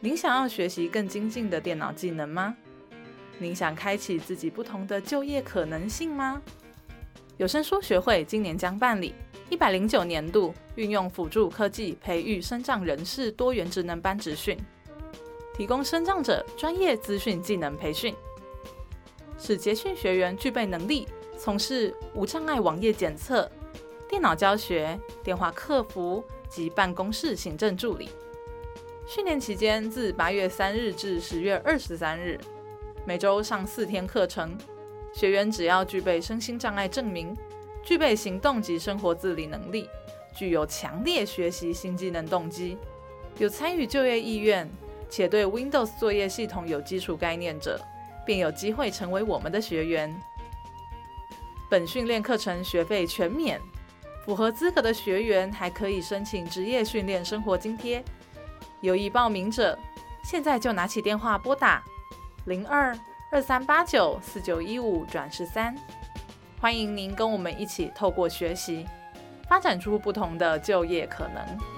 您想要学习更精进的电脑技能吗？您想开启自己不同的就业可能性吗？有声书学会今年将办理一百零九年度运用辅助科技培育身障人士多元职能班职训，提供身障者专业资讯技能培训，使结训学员具备能力从事无障碍网页检测、电脑教学、电话客服及办公室行政助理。训练期间自八月三日至十月二十三日，每周上四天课程。学员只要具备身心障碍证明，具备行动及生活自理能力，具有强烈学习新技能动机，有参与就业意愿，且对 Windows 作业系统有基础概念者，便有机会成为我们的学员。本训练课程学费全免，符合资格的学员还可以申请职业训练生活津贴。有意报名者，现在就拿起电话拨打零二二三八九四九一五转十三，欢迎您跟我们一起透过学习，发展出不同的就业可能。